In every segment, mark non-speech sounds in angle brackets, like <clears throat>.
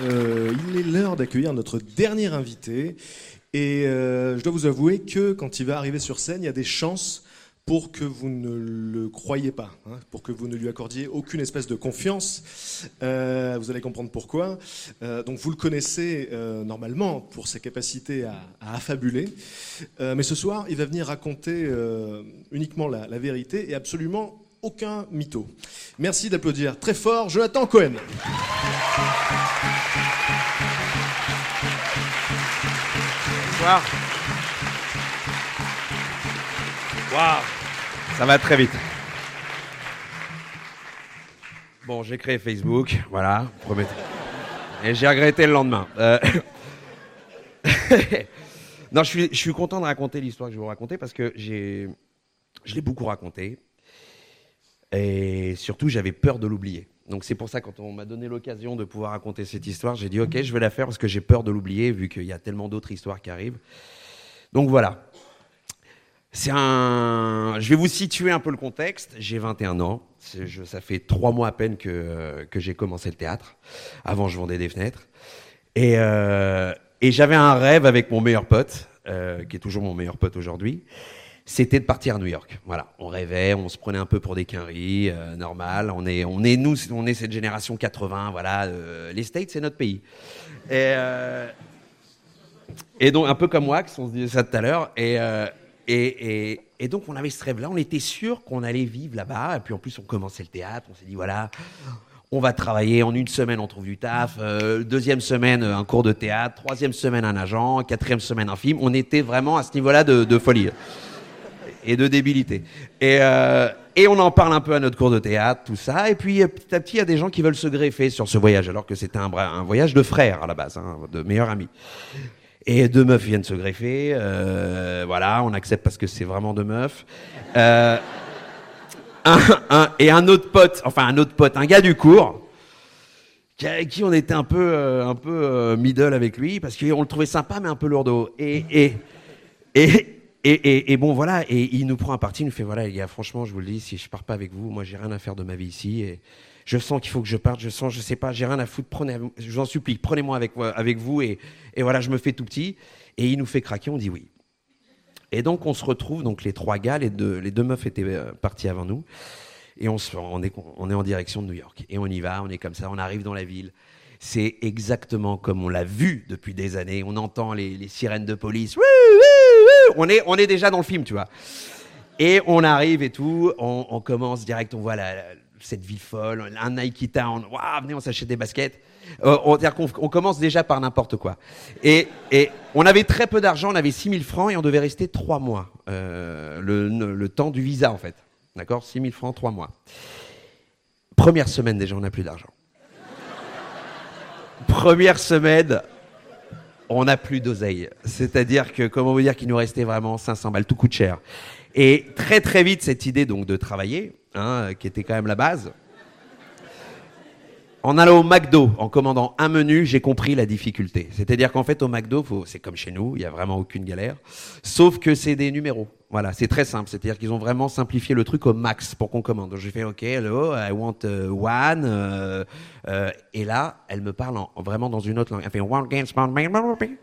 Euh, il est l'heure d'accueillir notre dernier invité. Et euh, je dois vous avouer que quand il va arriver sur scène, il y a des chances pour que vous ne le croyiez pas, hein, pour que vous ne lui accordiez aucune espèce de confiance. Euh, vous allez comprendre pourquoi. Donc vous le connaissez normalement pour ses capacités à, affabuler, mais ce soir, il va venir raconter uniquement la vérité et absolument aucun mytho. Merci d'applaudir très fort Jonathan Cohen. Bonsoir. Waouh, ça va très vite. Bon, j'ai créé Facebook, voilà, promettez. Et j'ai regretté le lendemain. Euh, <laughs> non, je suis, je suis content de raconter l'histoire que je vais vous raconter parce que j'ai, je l'ai beaucoup raconté. Et surtout, j'avais peur de l'oublier. Donc c'est pour ça, quand on m'a donné l'occasion de pouvoir raconter cette histoire, j'ai dit, OK, je vais la faire parce que j'ai peur de l'oublier, vu qu'il y a tellement d'autres histoires qui arrivent. Donc voilà. C'est un. Je vais vous situer un peu le contexte. J'ai 21 ans. Ça fait trois mois à peine que, que j'ai commencé le théâtre. Avant, je vendais des fenêtres. Et, euh, et j'avais un rêve avec mon meilleur pote, euh, qui est toujours mon meilleur pote aujourd'hui. C'était de partir à New York. Voilà, on rêvait, on se prenait un peu pour des quinries, euh, normal. On est, on est nous, on est cette génération 80. Voilà, euh, les States, c'est notre pays. Et, euh, et donc, un peu comme Wax, on se disait ça tout à l'heure. Et, euh, et, et, et donc, on avait ce rêve-là. On était sûr qu'on allait vivre là-bas. Et puis, en plus, on commençait le théâtre. On s'est dit, voilà, on va travailler. En une semaine, on trouve du taf. Deuxième semaine, un cours de théâtre. Troisième semaine, un agent. Quatrième semaine, un film. On était vraiment à ce niveau-là de folie et de débilité. Et, euh, et on en parle un peu à notre cours de théâtre, tout ça. Et puis, euh, petit à petit, il y a des gens qui veulent se greffer sur ce voyage, alors que c'était un, voyage de frères à la base, hein, de meilleurs amis. Et deux meufs viennent se greffer. euh, voilà, on accepte parce que c'est vraiment deux meufs. Et un autre pote, enfin un autre pote, un gars du cours, qui, avec qui on était un peu, un peu middle avec lui, parce qu'on le trouvait sympa, mais un peu lourdeau. Et, et, et, et, et, et bon, voilà, et il nous prend un parti, il nous fait, voilà, les gars, franchement, je vous le dis, si je pars pas avec vous, moi, j'ai rien à faire de ma vie ici, et je sens qu'il faut que je parte, je sens, je sais pas, j'ai rien à foutre, prenez, je vous en supplie, prenez-moi avec, avec vous, et, voilà, je me fais tout petit, et il nous fait craquer, on dit oui. Et donc, on se retrouve, donc les trois gars, les deux, les deux meufs étaient euh, partis avant nous, et on, se, on, est, on est en direction de New York. Et on y va, on est comme ça, on arrive dans la ville. C'est exactement comme on l'a vu depuis des années. On entend les, sirènes de police. On, est, on est déjà dans le film, tu vois. Et on arrive et tout, on, commence direct, on voit la, cette ville folle, un Nike Town, waouh, venez, on s'achète des baskets. Euh, on, commence déjà par n'importe quoi. Et, et on avait très peu d'argent, on avait 6000 francs et on devait rester trois mois, euh, le, le temps du visa en fait. D'accord? 6000 francs, trois mois. Première semaine déjà, on n'a plus d'argent. Première semaine, on n'a plus d'oseille. C'est-à-dire que, comment vous dire qu'il nous restait vraiment 500 balles, tout coûte cher. Et très très vite, cette idée donc de travailler, hein, qui était quand même la base. En allant au McDo, en commandant un menu, j'ai compris la difficulté. C'est-à-dire qu'en fait, au McDo, c'est comme chez nous, il n'y a vraiment aucune galère. Sauf que c'est des numéros. Voilà, c'est très simple. C'est-à-dire qu'ils ont vraiment simplifié le truc au max pour qu'on commande. Donc j'ai fait OK, hello, I want uh, one. euh, euh, et là, elle me parle en- vraiment dans une autre langue. Elle fait one one.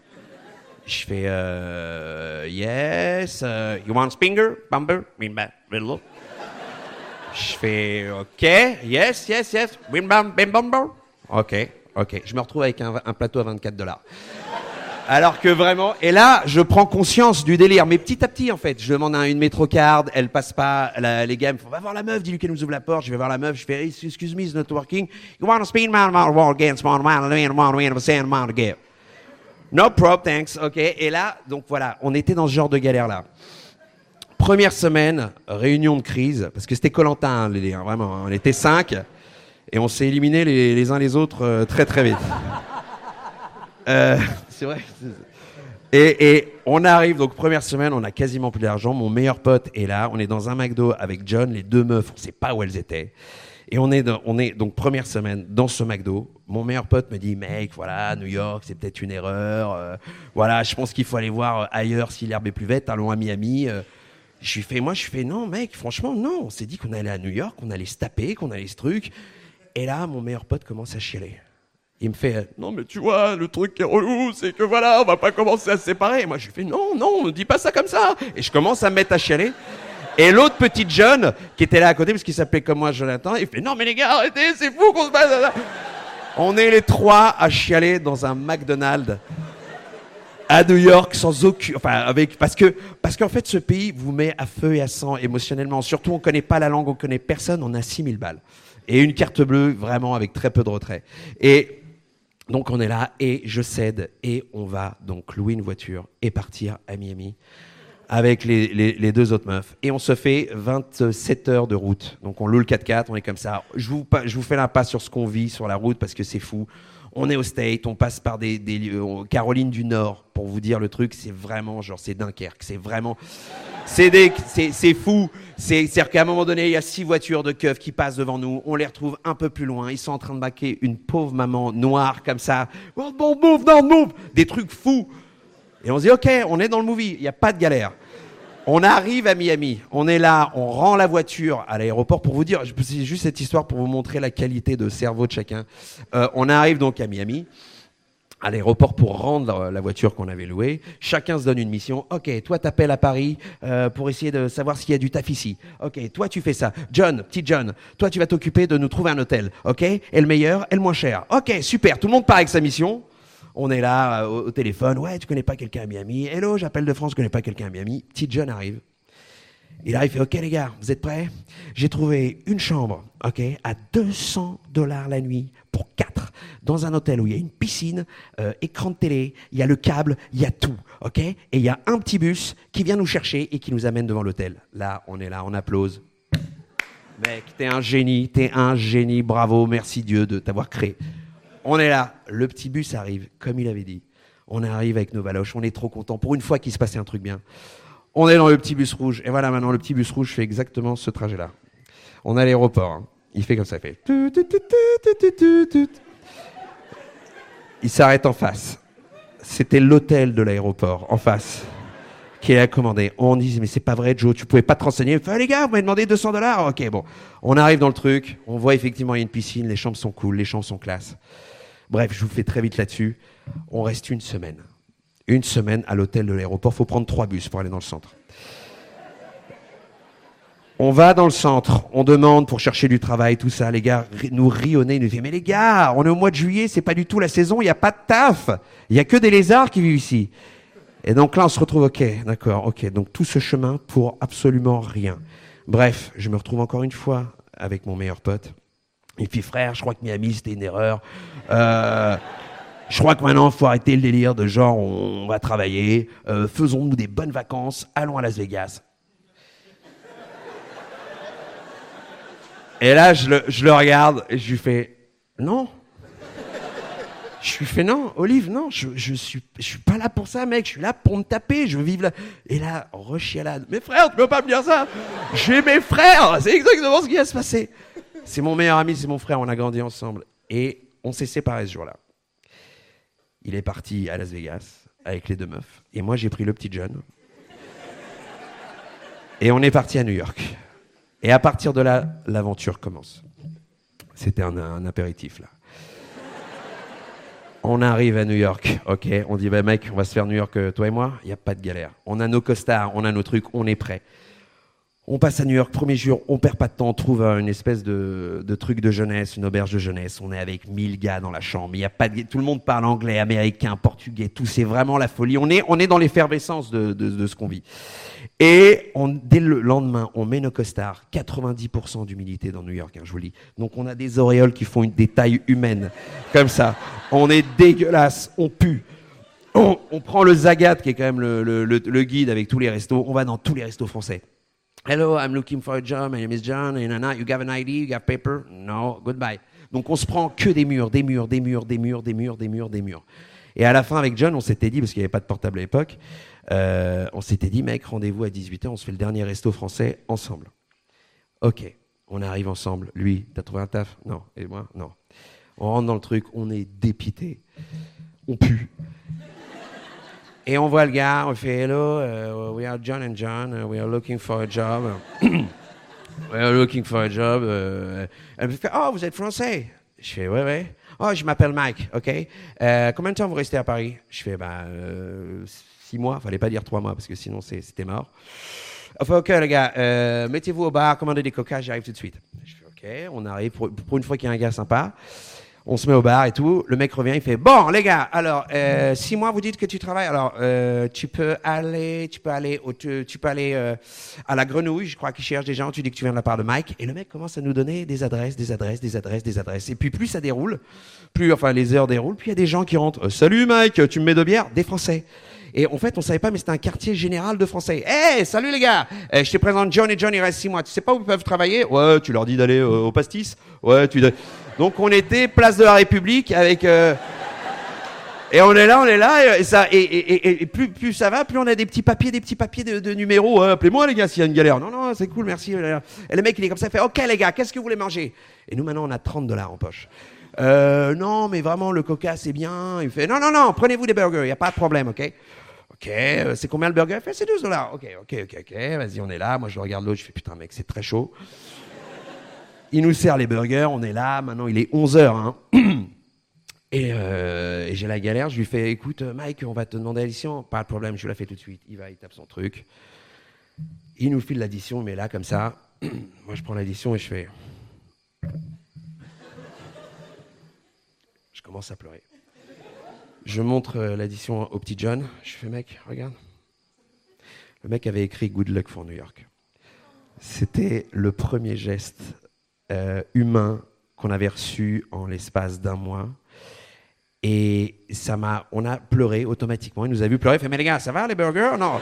Je fais euh, yes. euh, you want finger, bumper. Je fais OK, yes, yes, yes, bim bam, bim bam bam. OK, OK. Je me retrouve avec un, plateau à 24 dollars. Alors que vraiment, et là, je prends conscience du délire, mais petit à petit en fait. Je demande à une métrocarde, elle passe pas, les gars me font, va voir la meuf, dis-lui qu'elle nous ouvre la porte, je vais voir la meuf, je fais, excuse me, it's not working. You wanna speak, man, man, man, man, man, No prob, thanks, ok. Et là, donc voilà, on était dans ce genre de galère là première semaine, réunion de crise, parce que c'était Colantin, les hein, vraiment. hein. On était cinq et on s'est éliminés les, les uns les autres euh, très très vite. <laughs> Euh, c'est vrai. Et, et on arrive, donc première semaine, on a quasiment plus d'argent. Mon meilleur pote est là. On est dans un McDo avec John, les deux meufs, on sait pas où elles étaient. Et on est, dans- on est donc première semaine dans ce McDo. Mon meilleur pote me dit, mec, voilà, New York, c'est peut-être une erreur. euh, voilà, je pense qu'il faut aller voir ailleurs si l'herbe est plus verte. Allons à Miami. euh. Je lui fais, moi, je lui fais, non, mec, franchement, non. On s'est dit qu'on allait à New York, qu'on allait se taper, qu'on allait ce truc. Et là, mon meilleur pote commence à chialer. Il me fait, euh, non, mais tu vois, le truc qui est relou, c'est que voilà, on va pas commencer à se séparer. Moi, je lui fais, non, non, ne dis pas ça comme ça. Et je commence à me mettre à chialer. Et l'autre petit John, qui était là à côté, parce qu'il s'appelait comme moi Jonathan, il fait, non, mais les gars, arrêtez, c'est fou qu'on se batte. On est les trois à chialer dans un McDonald's à New York sans aucun, enfin avec, parce que parce qu'en fait ce pays vous met à feu et à sang émotionnellement. Surtout on connaît pas la langue, on connaît personne, on a 6000 balles et une carte bleue vraiment avec très peu de retrait. Et donc on est là et je cède et on va donc louer une voiture et partir à Miami avec les, les- deux autres meufs. Et on se fait 27 heures de route. Donc on loue le 4x4, on est comme ça. Je vous, je vous fais l'impasse sur ce qu'on vit sur la route parce que c'est fou. On est au State, on passe par des, lieux, Caroline du Nord, pour vous dire le truc, c'est vraiment genre, c'est Dunkerque, c'est vraiment, c'est fou. C'est, c'est-à-dire qu'à un moment donné, il y a six voitures de keufs qui passent devant nous, on les retrouve un peu plus loin, ils sont en train de baquer une pauvre maman noire comme ça. Oh, non, move, non, move! Des trucs fous. Et on se dit, OK, on est dans le movie, il n'y a pas de galère. On arrive à Miami, on est là, on rend la voiture à l'aéroport pour vous dire, c'est juste cette histoire pour vous montrer la qualité de cerveau de chacun. Euh, on arrive donc à Miami, à l'aéroport pour rendre la voiture qu'on avait louée. Chacun se donne une mission. Ok, toi t'appelles à Paris euh, pour essayer de savoir s'il y a du taf ici. Ok, toi tu fais ça. John, petit John, toi tu vas t'occuper de nous trouver un hôtel. Ok, et le meilleur, et le moins cher. Ok, super. Tout le monde part avec sa mission. On est là euh, au, téléphone. Ouais, tu connais pas quelqu'un à Miami Hello, j'appelle de France, je connais pas quelqu'un à Miami. Petit John arrive. Il fait OK les gars, vous êtes prêts? J'ai trouvé une chambre, OK, à 200 dollars la nuit pour quatre, dans un hôtel où il y a une piscine, euh, écran de télé, il y a le câble, il y a tout, OK? Et il y a un petit bus qui vient nous chercher et qui nous amène devant l'hôtel. Là, on est là, on applause. Mec, t'es un génie, t'es un génie, bravo, merci Dieu de t'avoir créé. On est là, le petit bus arrive, comme il avait dit. On arrive avec nos baloches, on est trop content. Pour une fois qu'il se passait un truc bien. On est dans le petit bus rouge. Et voilà, maintenant, le petit bus rouge fait exactement ce trajet-là. On à l'aéroport. hein. Il fait comme ça, il fait. Il s'arrête en face. C'était l'hôtel de l'aéroport, en face, qui a commandé. On dit, mais c'est pas vrai, Joe, tu pouvais pas te renseigner. Il fait, les gars, vous m'avez demandé 200 dollars. Ok, bon. On arrive dans le truc. On voit effectivement, il y a une piscine. Les chambres sont cool, les chambres sont classe. Bref, je vous fais très vite là-dessus. On reste une semaine. Une semaine à l'hôtel de l'aéroport. faut prendre trois bus pour aller dans le centre. On va dans le centre, on demande pour chercher du travail, tout ça. Les gars nous rient au nez, nous disent Mais les gars, on est au mois de juillet, c'est pas du tout la saison, il n'y a pas de taf. Il y a que des lézards qui vivent ici. Et donc là, on se retrouve, ok, d'accord, ok. Donc tout ce chemin pour absolument rien. Bref, je me retrouve encore une fois avec mon meilleur pote. Et puis frère, je crois que Miami, c'était une erreur. Euh, je crois que maintenant, il faut arrêter le délire de genre, on va travailler, euh, faisons-nous des bonnes vacances, allons à Las Vegas. Et là, je le, regarde et je lui fais non. Je lui fais non, Olive, non, je, je suis, je suis pas là pour ça, mec. Je suis là pour me taper. Je veux vivre là. Et là, rechialade. Mes frères, tu peux pas me dire ça. J'ai mes frères. C'est exactement ce qui va se passer. C'est mon meilleur ami, c'est mon frère. On a grandi ensemble et on s'est séparés ce jour-là. Il est parti à Las Vegas avec les deux meufs et moi j'ai pris le petit John. Et on est parti à New York. Et à partir de là, l'aventure commence. C'était un, apéritif là. On arrive à New York, ok. On dit, bah mec, on va se faire New York, euh, toi et moi. Il n'y a pas de galère. On a nos costards, on a nos trucs, on est prêt. On passe à New York, premier jour, on perd pas de temps, on trouve euh, une espèce de, de truc de jeunesse, une auberge de jeunesse. On est avec 1000 gars dans la chambre. Il y a pas de, tout le monde parle anglais, américain, portugais, tout. C'est vraiment la folie. On est, on est dans l'effervescence de, de, de ce qu'on vit. Et on, dès le lendemain, on met nos costards. 90% d'humidité dans New York, hein, je vous le dis. Donc on a des auréoles qui font une, des tailles humaines, comme ça. On est dégueulasse, on pue. On, on prend le Zagat, qui est quand même le, le- le- le guide avec tous les restos. On va dans tous les restos français. Hello, I'm looking for a job. My name is John. And you have an ID? You have paper? No. Goodbye. Donc on se prend que des murs, des murs, des murs, des murs, des murs, des murs, des murs. Et à la fin, avec John, on s'était dit, parce qu'il n'y avait pas de portable à l'époque, euh, on s'était dit, mec, rendez-vous à 18h, on se fait le dernier resto français ensemble. Ok, on arrive ensemble. Lui, t'as trouvé un taf? Non. Et moi? Non. On rentre dans le truc, on est dépité. On pue. Et on voit le gars, on fait Hello, uh, we are John and John, uh, we are looking for a job. <coughs> we are looking for a job. uh, elle me fait Oh, vous êtes français Je fais Ouais, ouais. Oh, je m'appelle Mike, ok. Euh, combien de temps vous restez à Paris? Je fais Bah, euh, six mois. Fallait pas dire trois mois parce que sinon c'était mort. Enfin, ok, les gars, euh, mettez-vous au bar, commandez des coca, j'arrive tout de suite. Je fais ok, on arrive pour, pour une fois qu'il y a un gars sympa. On se met au bar et tout. Le mec revient, il fait bon les gars. Alors euh, six mois, vous dites que tu travailles. Alors euh, tu peux aller, tu peux aller, au- tu, tu peux aller euh, à la Grenouille. Je crois qu'ils cherchent des gens. Tu dis que tu viens de la part de Mike. Et le mec commence à nous donner des adresses, des adresses, des adresses, des adresses. Et puis plus ça déroule, plus enfin les heures déroulent, puis il y a des gens qui rentrent. Euh, Salut Mike, tu me mets de bière? Des Français. Et en fait, on savait pas, mais c'était un quartier général de Français. Hey, salut les gars Euh, Je te présente John et John, il reste six mois. Tu sais pas où ils peuvent travailler? Ouais, tu leur dis d'aller euh, au pastis. Ouais, tu. Donc on était place de la République avec. euh, Et on est là, on est là, et, ça, et, plus, plus ça va, plus on a des petits papiers, des petits papiers de, numéros. hein. Appelez-moi les gars s'il y a une galère. Non, non, c'est cool, merci. Et le mec, il est comme ça, il fait OK les gars, qu'est-ce que vous voulez manger? Et nous maintenant, on a 30 dollars en poche. Euh, non, mais vraiment, le coca, c'est bien. Il fait Non, non, non, prenez-vous des burgers, il n'y a pas de problème, OK? Ok, euh, c'est combien le burger? Il fait C'est 12 dollars. Ok, ok, ok, ok, vas-y, on est là. Moi, je regarde l'autre, je fais Putain, mec, c'est très chaud. Il nous sert les burgers, on est là. Maintenant, il est 11 heures. Hein. <clears throat> Et, euh, et j'ai la galère, je lui fais écoute Mike, on va te demander l'addition. Pas de problème, je la fais tout de suite. Il va, il tape son truc. Il nous file l'addition, mais là comme ça, <clears throat> moi je prends l'addition et je fais. Je commence à pleurer. Je montre euh, l'addition au petit John. Je fais mec, regarde. Le mec avait écrit Good luck for New York. C'était le premier geste euh, humain qu'on avait reçu en l'espace d'un mois. Et ça m'a, on a pleuré automatiquement. Il nous a vu pleurer. Il fait, mais les gars, ça va les burgers? Non.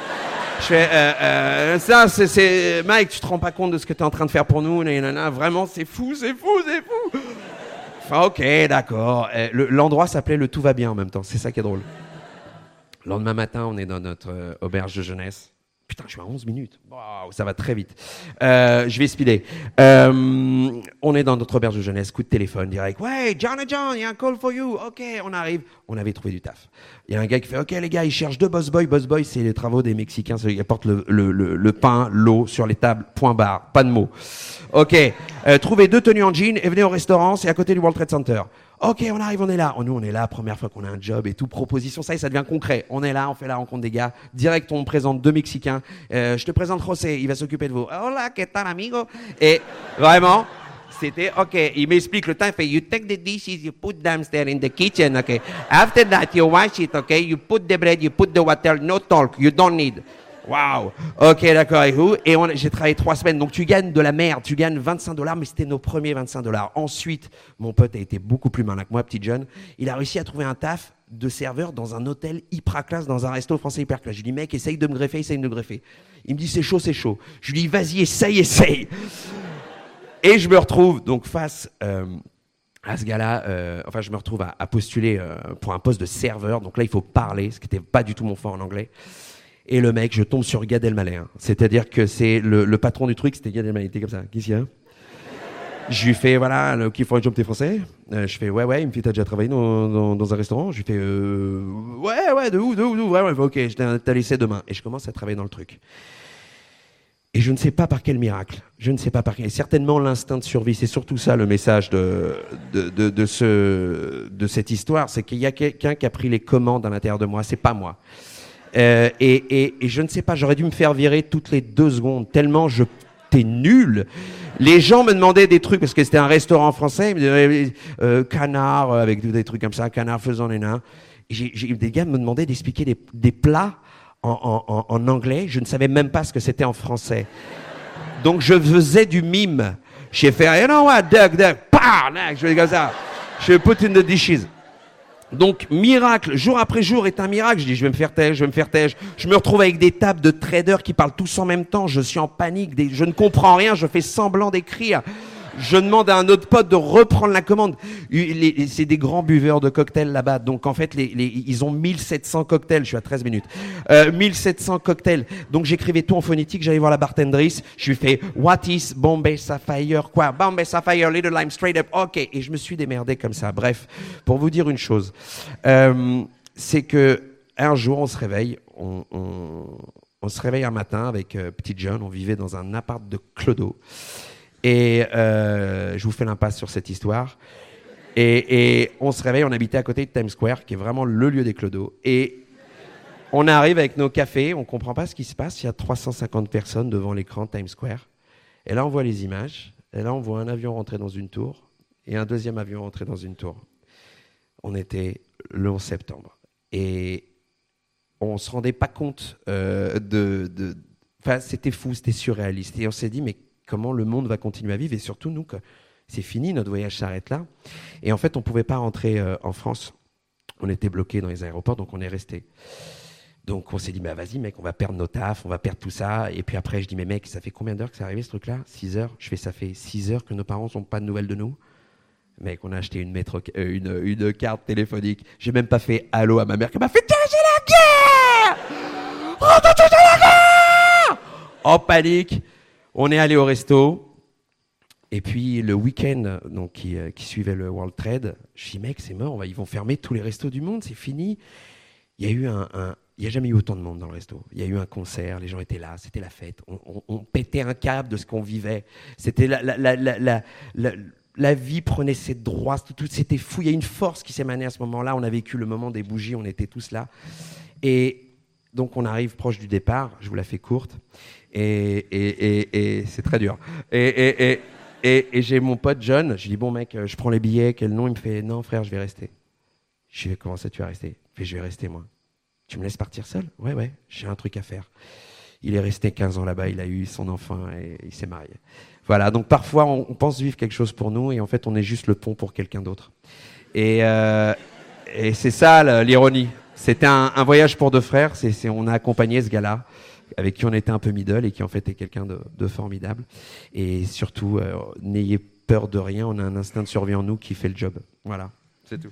Je fais, euh, euh, ça, c'est, Mike, tu te rends pas compte de ce que tu es en train de faire pour nous? Nanana. Vraiment, c'est fou, c'est fou, c'est fou. Enfin, ok, d'accord. Le- l'endroit s'appelait le Tout va bien en même temps. C'est ça qui est drôle. Le lendemain matin, on est dans notre auberge de jeunesse. Putain, je suis à 11 minutes. Waouh, ça va très vite. Euh, je vais speeder. Euh, on est dans notre auberge de jeunesse, coup de téléphone direct. Ouais, John et John, il y a un call for you. Ok, on arrive. On avait trouvé du taf. Il y a un gars qui fait, ok les gars, ils cherchent deux boss boys. Boss boys, c'est les travaux des Mexicains. ceux qui apportent le, le, le, le pain, l'eau sur les tables. Point barre. Pas de mots. Ok. Euh, trouvez deux tenues en jean et venez au restaurant. C'est à côté du World Trade Center. Ok, on arrive, on est là. Oh, nous, on est là, première fois qu'on a un job et tout, proposition, ça y est, ça devient concret. On est là, on fait la rencontre des gars. Direct, on présente deux Mexicains. Euh, je te présente José, il va s'occuper de vous. Hola, ¿qué tal, amigo? Et vraiment, c'était OK. Il m'explique le temps. Il fait You take the dishes, you put them there in the kitchen. OK. After that, you wash it. OK. You put the bread, you put the water. No talk. You don't need. Wow. OK, d'accord. Et vous Et j'ai travaillé trois semaines. Donc tu gagnes de la merde. Tu gagnes 25 dollars, mais c'était nos premiers 25 dollars. Ensuite, mon pote a été beaucoup plus malin que moi, petit jeune. Il a réussi à trouver un taf de serveur dans un hôtel hyper classe, dans un resto français hyper classe. Je lui dis, mec, essaye de me greffer, essaye de me greffer. Il me dit, c'est chaud, c'est chaud. Je lui dis, vas-y, essaye, essaye. Et je me retrouve donc face euh, à ce gars-là, euh, enfin je me retrouve à, à postuler euh, pour un poste de serveur. Donc là, il faut parler, ce qui n'était pas du tout mon fort en anglais. Et le mec, je tombe sur Gad Elmaleh. hein. C'est-à-dire que c'est le, patron du truc, c'était Gad Elmaleh. Il était comme ça. Qu'est-ce qu'il y a? Je lui fais, voilà, le qui faut un job, t'es français Euh, Je fais, ouais, ouais. Il me fait, t'as déjà travaillé dans, un restaurant? Je lui fais, euh, ouais, ouais, de où, de où, de où Ouais, ouais, ok, je t'ai laissé demain. Et je commence à travailler dans le truc. Et je ne sais pas par quel miracle, je ne sais pas par quel. Et certainement l'instinct de survie, c'est surtout ça le message de, de, de, de ce, de cette histoire, c'est qu'il y a quelqu'un qui a pris les commandes à l'intérieur de moi, c'est pas moi. Euh, et, je ne sais pas, j'aurais dû me faire virer toutes les deux secondes, tellement je t'es nul. Les gens me demandaient des trucs, parce que c'était un restaurant français, ils me disaient, euh, canard, euh, avec des trucs comme ça, canard faisant les nains. Des gars me demandaient d'expliquer des, plats en, anglais, je ne savais même pas ce que c'était en français. Donc je faisais du mime. J'ai fait, you know what, duck, duck, next, je fais comme ça. Je put in the dishes. Donc, miracle, jour après jour est un miracle. Je dis, je vais me faire taire, je vais me faire taire. Je me retrouve avec des tables de traders qui parlent tous en même temps. Je suis en panique, je ne comprends rien, je fais semblant d'écrire. Je demande à un autre pote de reprendre la commande. C'est des grands buveurs de cocktails là-bas. Donc, en fait, ils ont 1700 cocktails. Je suis à 13 minutes. Euh, 1700 cocktails. Donc, j'écrivais tout en phonétique. J'allais voir la bartendrice. Je lui fais, what is Bombay Sapphire? Quoi? Bombay Sapphire, Little Lime, straight up. OK. Et je me suis démerdé comme ça. Bref, pour vous dire une chose, euh, c'est que un jour, on se réveille. On se réveille un matin avec euh, Petit John. On vivait dans un appart de Clodo. Et euh, je vous fais l'impasse sur cette histoire. Et, on se réveille, on habitait à côté de Times Square, qui est vraiment le lieu des clodos. Et on arrive avec nos cafés, on comprend pas ce qui se passe. Il y a 350 personnes devant l'écran Times Square. Et là, on voit les images. Et là, on voit un avion rentrer dans une tour et un deuxième avion rentrer dans une tour. On était le 11 septembre. Et on se rendait pas compte euh, de- Enfin, c'était fou, c'était surréaliste. Et on s'est dit, mais comment le monde va continuer à vivre Et surtout, nous, c'est fini, notre voyage s'arrête là. Et en fait, on pouvait pas rentrer euh, en France. On était bloqués dans les aéroports, donc on est resté. Donc on s'est dit, bah vas-y mec, on va perdre nos tafs, on va perdre tout ça. Et puis après, je dis, mais mec, ça fait combien d'heures que c'est arrivé ce truc-là? 6 heures Je fais, ça fait 6 heures que nos parents n'ont pas de nouvelles de nous Mec, on a acheté euh, une, carte téléphonique. J'ai même pas fait allô à ma mère qui m'a fait, tiens, j'ai la guerre guerre En panique, on est allé au resto. Et puis le week-end donc, qui, euh, suivait le World Trade, je dis, mec, c'est mort, ils vont fermer tous les restos du monde, c'est fini. Il y a un, n'y a jamais eu autant de monde dans le resto. Il y a eu un concert, les gens étaient là, c'était la fête. On, pétait un câble de ce qu'on vivait. C'était la, la, la, la, vie prenait ses droits, tout, c'était fou. Il y a une force qui émanée à ce moment-là. On a vécu le moment des bougies, on était tous là. Et donc on arrive proche du départ, je vous la fais courte, et, et, et, et c'est très dur. Et, j'ai mon pote John, je lui dis bon mec, euh, je prends les billets, quel nom? Il me fait non frère, je vais rester. Je lui dis comment ça tu vas rester? Il fait je vais rester moi. Tu me laisses partir seul? Ouais ouais, j'ai un truc à faire. Il est resté 15 ans là-bas, il a eu son enfant et il s'est marié. Voilà, donc parfois on, pense vivre quelque chose pour nous et en fait on est juste le pont pour quelqu'un d'autre. Et, euh, et c'est ça l'ironie. C'était un, voyage pour deux frères. C'est- on a accompagné ce gars-là, avec qui on était un peu middle et qui en fait est quelqu'un de, formidable. Et surtout, euh, n'ayez peur de rien. On a un instinct de survie en nous qui fait le job. Voilà, c'est tout.